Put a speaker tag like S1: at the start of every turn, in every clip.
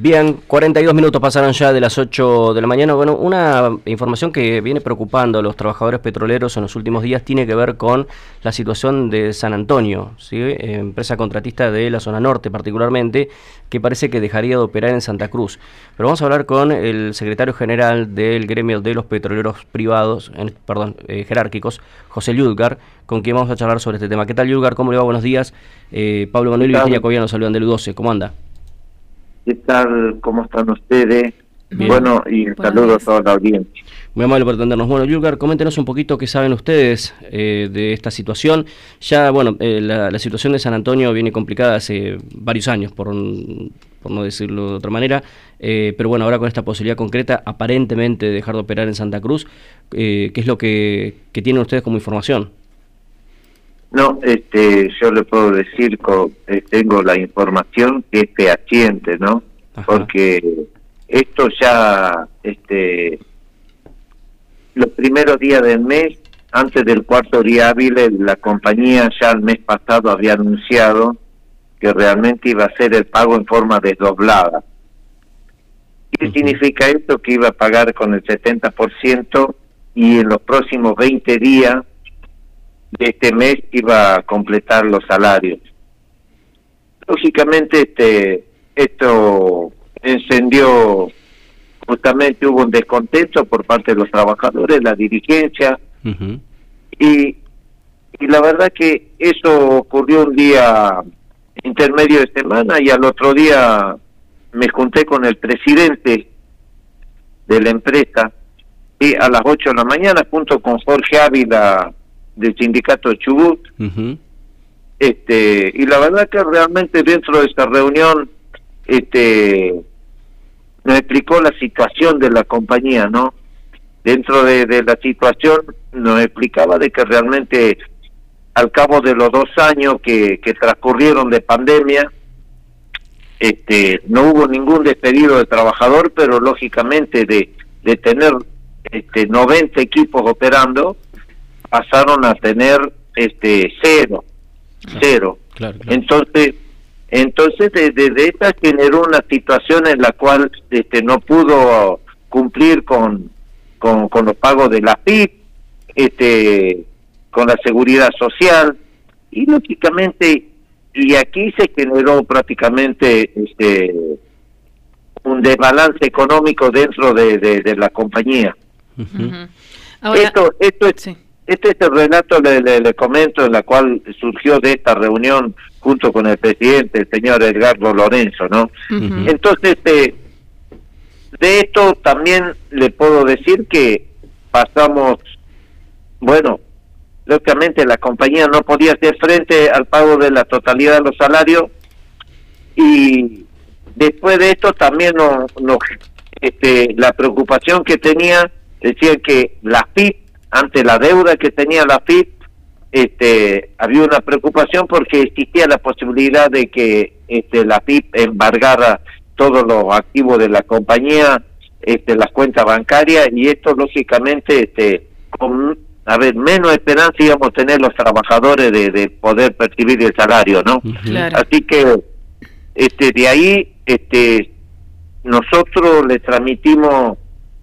S1: Bien, 42 minutos pasaron ya de las 8 de la mañana. Bueno, una información que viene preocupando a los trabajadores petroleros en los últimos días tiene que ver con la situación de San Antonio, ¿sí? empresa contratista de la zona norte particularmente, que parece que dejaría de operar en Santa Cruz. Pero vamos a hablar con el secretario general del gremio de los petroleros privados, perdón, eh, jerárquicos, José Yudgar, con quien vamos a charlar sobre este tema. ¿Qué tal, Yudgar? ¿Cómo le va? Buenos días. Eh, Pablo Manuel y Virginia Cobiano saludan del U12. ¿Cómo anda?
S2: ¿Qué tal? ¿Cómo están ustedes? Bueno, y saludos a toda la audiencia.
S1: Muy amable por atendernos. Bueno, Yulgar, coméntenos un poquito qué saben ustedes eh, de esta situación. Ya, bueno, eh, la, situación de San Antonio viene complicada hace varios años, por, por no decirlo de otra manera, eh, pero bueno, ahora con esta posibilidad concreta, aparentemente, de dejar de operar en Santa Cruz, ¿qué es lo que, que tienen ustedes como información?
S2: No, este, yo le puedo decir, que tengo la información que es fehaciente, ¿no? Porque esto ya, este, los primeros días del mes, antes del cuarto día hábil, la compañía ya el mes pasado había anunciado que realmente iba a ser el pago en forma desdoblada. ¿Qué significa esto? Que iba a pagar con el 70% y en los próximos 20 días de este mes iba a completar los salarios. Lógicamente este esto encendió justamente hubo un descontento por parte de los trabajadores, la dirigencia y y la verdad que eso ocurrió un día intermedio de semana y al otro día me junté con el presidente de la empresa y a las 8 de la mañana junto con Jorge Ávila del sindicato Chubut. este Y la verdad que realmente dentro de esta reunión este nos explicó la situación de la compañía, ¿no? Dentro de, la situación nos explicaba de que realmente al cabo de los dos años que, que transcurrieron de pandemia, este, no hubo ningún despedido de trabajador, pero lógicamente de, de tener este, 90 equipos operando, pasaron a tener este cero, cero. Entonces, entonces desde esta generó una situación en la cual este no pudo cumplir con, con, con los pagos de la PIB, este, con la seguridad social. Y lógicamente y aquí se generó prácticamente este un desbalance económico dentro de, de, la compañía. esto esto es, este es el relato, le, le, comento, en la cual surgió de esta reunión junto con el presidente, el señor Edgardo Lorenzo, ¿no? Entonces, este, de esto también le puedo decir que pasamos, bueno, lógicamente la compañía no podía hacer frente al pago de la totalidad de los salarios y después de esto también no, este, la preocupación que tenía decía que la PIB ante la deuda que tenía la FIP, este, había una preocupación porque existía la posibilidad de que este, la FIP embargara todos los activos de la compañía, este, las cuentas bancarias, y esto lógicamente, este, con a ver, menos esperanza íbamos a tener los trabajadores de, de poder percibir el salario, ¿no? Así que este, de ahí este, nosotros le transmitimos,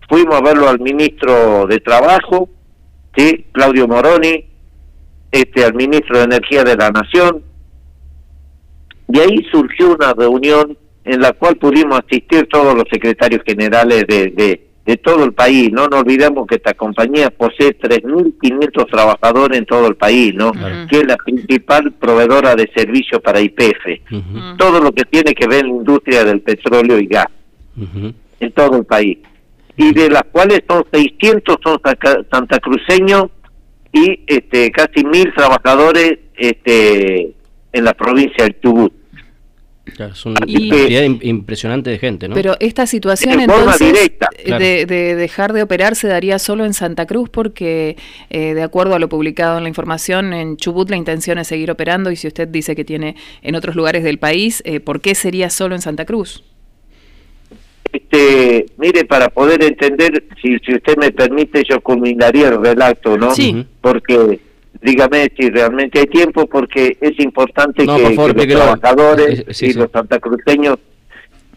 S2: fuimos a verlo al ministro de Trabajo, ¿sí? Claudio Moroni, este, al ministro de Energía de la Nación. De ahí surgió una reunión en la cual pudimos asistir todos los secretarios generales de, de, de todo el país. No nos olvidemos que esta compañía posee 3.500 trabajadores en todo el país, ¿no? Que es la principal proveedora de servicios para IPF. Todo lo que tiene que ver la industria del petróleo y gas en todo el país y de las cuales son 600 son santacruceños y este casi mil trabajadores este en la provincia del Chubut.
S1: es una cantidad impresionante de gente, ¿no?
S3: Pero esta situación entonces de, dejar de operar se daría solo en Santa Cruz porque, eh, de acuerdo a lo publicado en la información, en Chubut la intención es seguir operando y si usted dice que tiene en otros lugares del país, eh, ¿por qué sería solo en Santa Cruz?
S2: Este, mire, para poder entender, si, si usted me permite, yo culminaría el relato, ¿no?
S3: Sí.
S2: Porque, dígame si realmente hay tiempo, porque es importante que, los trabajadores y los santacruceños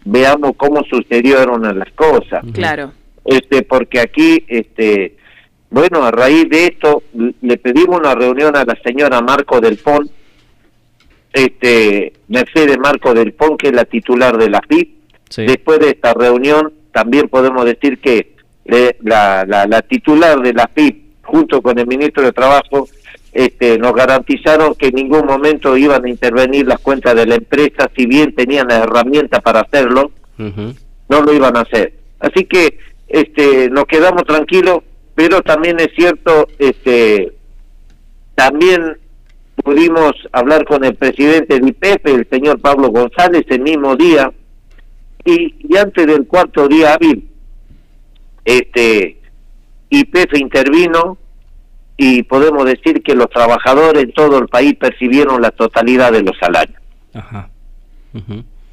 S2: veamos cómo sucedieron las cosas.
S3: Claro.
S2: Este, porque aquí, este, bueno, a raíz de esto, le pedimos una reunión a la señora Marco del Pon, este, Mercedes Marco del Pon, que es la titular de la FIP, Después de esta reunión, también podemos decir que eh, la, la, titular de la FIP, junto con el ministro de Trabajo, este, nos garantizaron que en ningún momento iban a intervenir las cuentas de la empresa, si bien tenían la herramienta para hacerlo, no lo iban a hacer. Así que este, nos quedamos tranquilos, pero también es cierto, este, también pudimos hablar con el presidente de IPF, el señor Pablo González, el mismo día, y, antes del cuarto día hábil, este, IPF intervino y podemos decir que los trabajadores en todo el país percibieron la totalidad de los salarios. Ajá.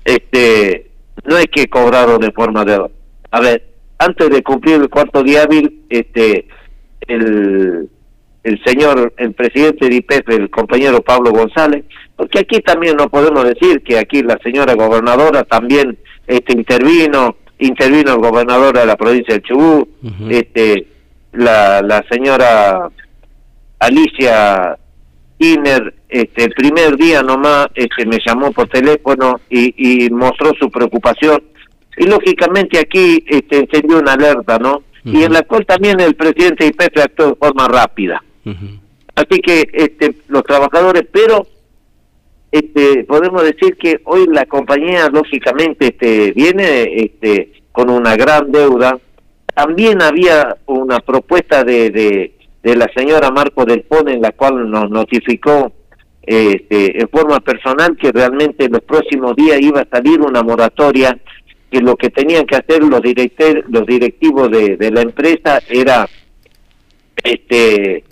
S2: Este, no es que cobraron de forma de... A ver, antes de cumplir el cuarto día hábil, este, el, el señor, el presidente de IPF, el compañero Pablo González, porque aquí también no podemos decir que aquí la señora gobernadora también este intervino, intervino el gobernador de la provincia de Chubut, este la, la señora Alicia Iner, este el primer día nomás este me llamó por teléfono y, y mostró su preocupación y lógicamente aquí este encendió una alerta, ¿no? Y en la cual también el presidente IPF actuó de forma rápida. Así que este los trabajadores, pero este, podemos decir que hoy la compañía lógicamente este, viene este, con una gran deuda. También había una propuesta de, de, la señora Marco del Pone en la cual nos notificó este, en forma personal que realmente en los próximos días iba a salir una moratoria que lo que tenían que hacer los los directivos de, de la empresa era este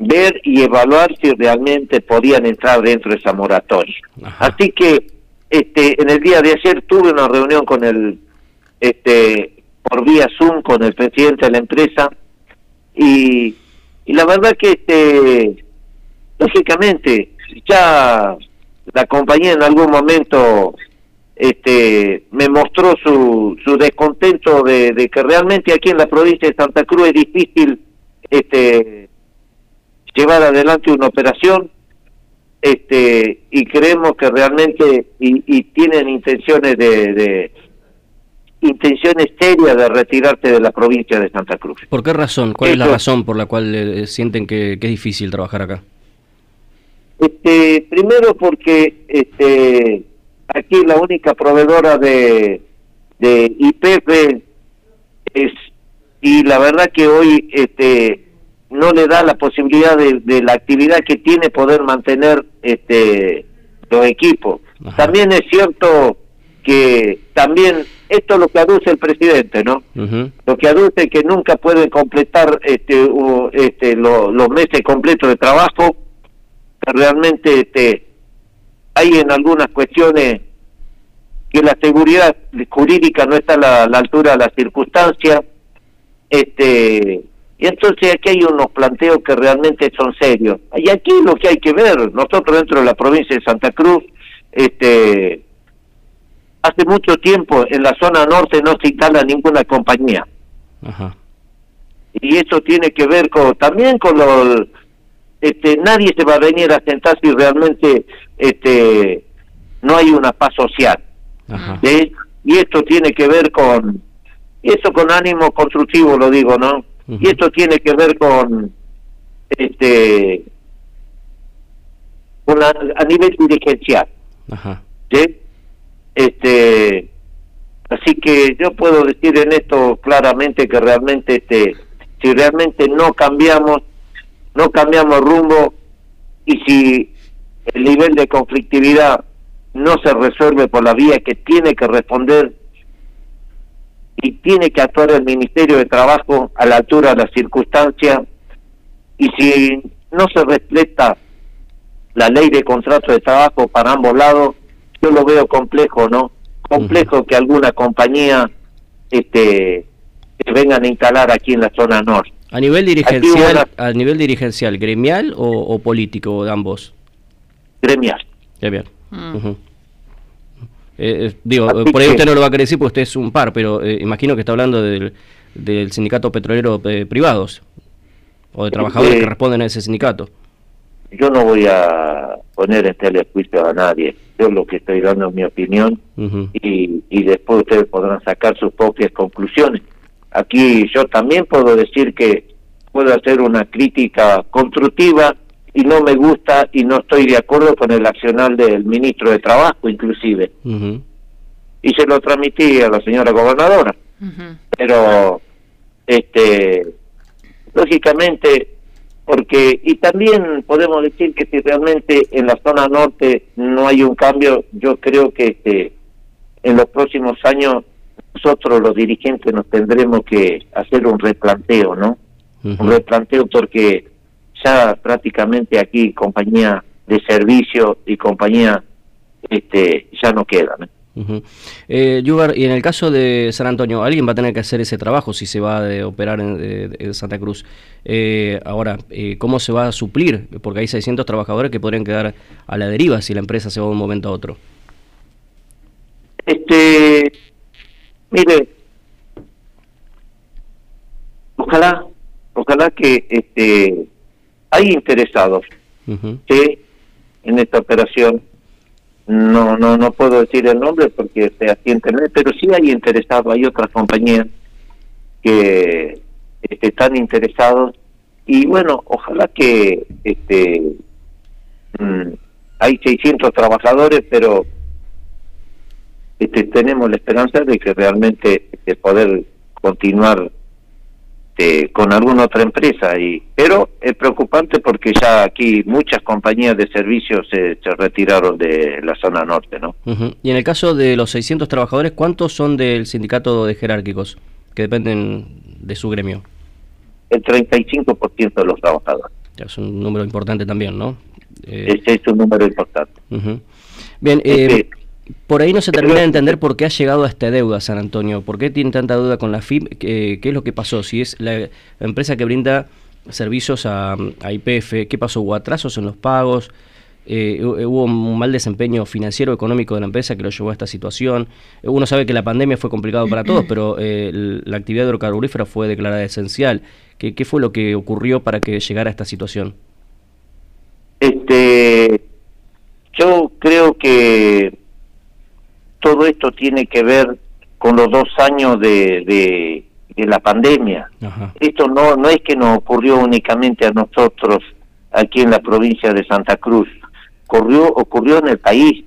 S2: ver y evaluar si realmente podían entrar dentro de esa moratoria. Así que este en el día de ayer tuve una reunión con el este por vía Zoom con el presidente de la empresa y, y la verdad que este lógicamente ya la compañía en algún momento este me mostró su, su descontento de, de que realmente aquí en la provincia de Santa Cruz es difícil este llevar adelante una operación este y creemos que realmente y, tienen intenciones de, intenciones serias de retirarse de la provincia de Santa Cruz.
S1: ¿Por qué razón? ¿Cuál es la razón por la cual eh, sienten que, es difícil trabajar acá?
S2: Este, primero porque este aquí la única proveedora de de IPF es y la verdad que hoy este no le da la posibilidad de, la actividad que tiene poder mantener este los equipos. También es cierto que también esto es lo que aduce el presidente, ¿no? Lo que aduce que nunca pueden completar este, este los meses completos de trabajo. Realmente este hay en algunas cuestiones que la seguridad jurídica no está a la, a la altura de las circunstancias. Este y entonces aquí hay unos planteos que realmente son serios. Y aquí lo que hay que ver, nosotros dentro de la provincia de Santa Cruz, este, hace mucho tiempo en la zona norte no se instala ninguna compañía. Y eso tiene que ver con también con lo este nadie se va a venir a sentar si realmente este no hay una paz social. Y esto tiene que ver con y eso con ánimo constructivo lo digo, ¿no? Y esto tiene que ver con este a, nivel dirigencial. Este así que yo puedo decir en esto claramente que realmente este si realmente no cambiamos no cambiamos rumbo y si el nivel de conflictividad no se resuelve por la vía que tiene que responder y tiene que actuar el Ministerio de Trabajo a la altura de las circunstancias y si no se respeta la ley de contrato de trabajo para ambos lados, yo lo veo complejo, ¿no? complejo que alguna compañía este se vengan a instalar aquí en la zona norte.
S1: A nivel dirigencial, a nivel dirigencial, gremial o, político de ambos.
S2: Gremial.
S1: Gremial. Mm. Eh, digo, por ahí usted no lo va a querer decir porque usted es un par, pero eh, imagino que está hablando del, del sindicato petrolero privados o de trabajadores que responden a ese sindicato.
S2: Yo no voy a poner en telejuicio a nadie. Yo lo que estoy dando es mi opinión y, y después ustedes podrán sacar sus propias conclusiones. Aquí yo también puedo decir que puedo hacer una crítica constructiva y no me gusta y no estoy de acuerdo con el accional del ministro de Trabajo inclusive. Y se lo transmití a la señora gobernadora. Pero, este, lógicamente, porque, y también podemos decir que si realmente en la zona norte no hay un cambio, yo creo que este, en los próximos años nosotros los dirigentes nos tendremos que hacer un replanteo, ¿no? Un replanteo porque ya prácticamente aquí compañía de servicio y compañía este ya no quedan.
S1: ¿eh? Y en el caso de San Antonio, alguien va a tener que hacer ese trabajo si se va a operar en, Santa Cruz. Eh, ahora, eh, ¿cómo se va a suplir? Porque hay 600 trabajadores que podrían quedar a la deriva si la empresa se va de un momento a otro.
S2: Este, Mire, ojalá, ojalá que este hay interesados en esta operación. No, no, no puedo decir el nombre porque fehacientemente, pero sí hay interesados, hay otras compañías que este, están interesados. Y bueno, ojalá que este mm, hay 600 trabajadores, pero este, tenemos la esperanza de que realmente este, poder continuar este, con alguna otra empresa y pero es preocupante porque ya aquí muchas compañías de servicios se, retiraron de la zona norte no
S1: y en el caso de los 600 trabajadores cuántos son del sindicato de jerárquicos que dependen de su gremio
S2: el 35% de los trabajadores.
S1: Es un número importante también no
S2: eh... es un número importante.
S1: Bien eh, por ahí no se termina de entender por qué ha llegado a esta deuda San Antonio, por qué tiene tanta deuda con la FIP, qué, es lo que pasó, si es la, empresa que brinda servicios a, IPF, qué pasó, hubo atrasos en los pagos, eh, hubo un mal desempeño financiero económico de la empresa que lo llevó a esta situación. Uno sabe que la pandemia fue complicado para todos, pero eh, la actividad hidrocarburífera fue declarada esencial. ¿Qué, ¿Qué fue lo que ocurrió para que llegara a esta situación?
S2: Este, yo creo que todo esto tiene que ver con los dos años de, de, la pandemia. Esto no, no es que nos ocurrió únicamente a nosotros aquí en la provincia de Santa Cruz, ocurrió, ocurrió en el país,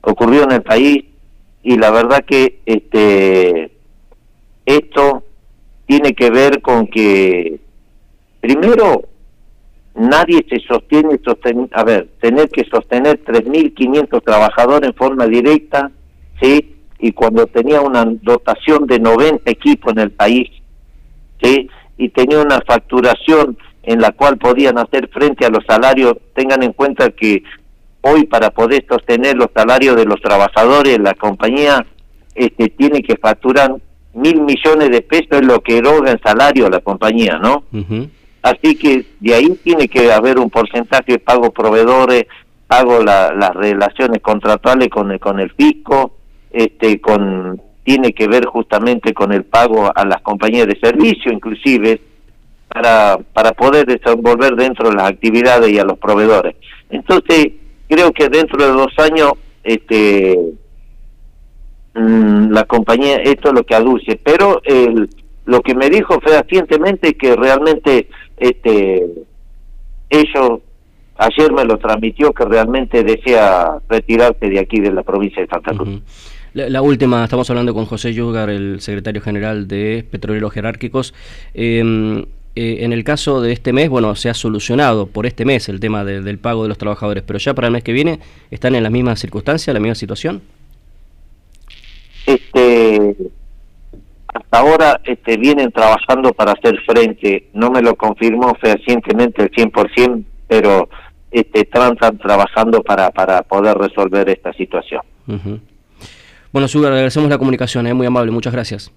S2: ocurrió en el país y la verdad que este esto tiene que ver con que primero nadie se sostiene, a ver, tener que sostener 3.500 trabajadores en forma directa, ¿sí? Y cuando tenía una dotación de 90 equipos en el país, ¿sí? Y tenía una facturación en la cual podían hacer frente a los salarios, tengan en cuenta que hoy para poder sostener los salarios de los trabajadores, la compañía este, tiene que facturar mil millones de pesos, es lo que eroga en salario a la compañía, ¿no? Así que de ahí tiene que haber un porcentaje de pago proveedores, pago las relaciones contractuales con el, con el fisco, este, con tiene que ver justamente con el pago a las compañías de servicio, inclusive, para, para poder desenvolver dentro de las actividades y a los proveedores. Entonces, creo que dentro de dos años, este, mm, la compañía, esto es lo que aduce, pero el, lo que me dijo fehacientemente es que realmente este ellos ayer me lo transmitió que realmente desea retirarse de aquí de la provincia de Santa Cruz.
S1: la, última, estamos hablando con José Yugar, el secretario general de Petroleros Jerárquicos. Em, eh, en el caso de este mes, bueno, se ha solucionado por este mes el tema del pago de los trabajadores, pero ya para el mes que viene, ¿están en las mismas circunstancias, la misma situación?
S2: Este, hasta ahora este, vienen trabajando para hacer frente, no me lo confirmó fehacientemente el 100%, pero este, están trabajando para, para poder resolver esta situación.
S1: Bueno, Sugar, agradecemos la comunicación, es muy amable, muchas gracias.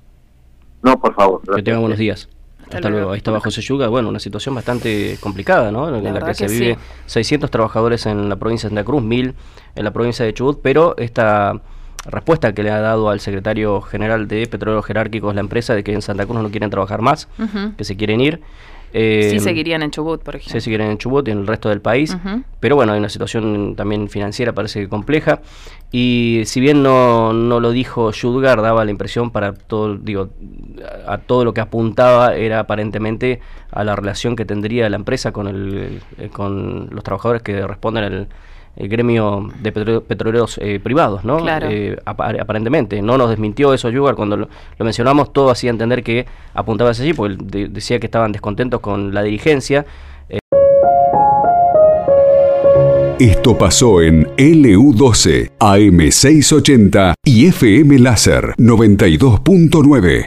S2: No, por favor.
S1: Que tengan buenos días. Hasta, luego. Ahí estaba José Yuga. Bueno, una situación bastante complicada, ¿no? En la, que, se vive 600 trabajadores en la provincia de Santa Cruz, 1000 en la provincia de Chubut, pero esta respuesta que le ha dado al secretario general de Petróleos Jerárquicos la empresa de que en Santa Cruz no quieren trabajar más, que se quieren ir.
S3: Eh, sí seguirían en Chubut, por ejemplo.
S1: Sí seguirían en Chubut y en el resto del país. Pero bueno, hay una situación también financiera, parece que compleja. Y si bien no, no lo dijo Shudgar, daba la impresión para todo, digo, a todo lo que apuntaba era aparentemente a la relación que tendría la empresa con, el, eh, con los trabajadores que responden al el gremio de petroleros eh, privados, ¿no?
S3: Claro.
S1: Eh, aparentemente. No nos desmintió eso Yugar cuando lo, mencionamos, todo hacía entender que apuntaba hacia allí, porque decía que estaban descontentos con la dirigencia.
S4: Eh. Esto pasó en LU12, AM680 y FM Láser 92.9.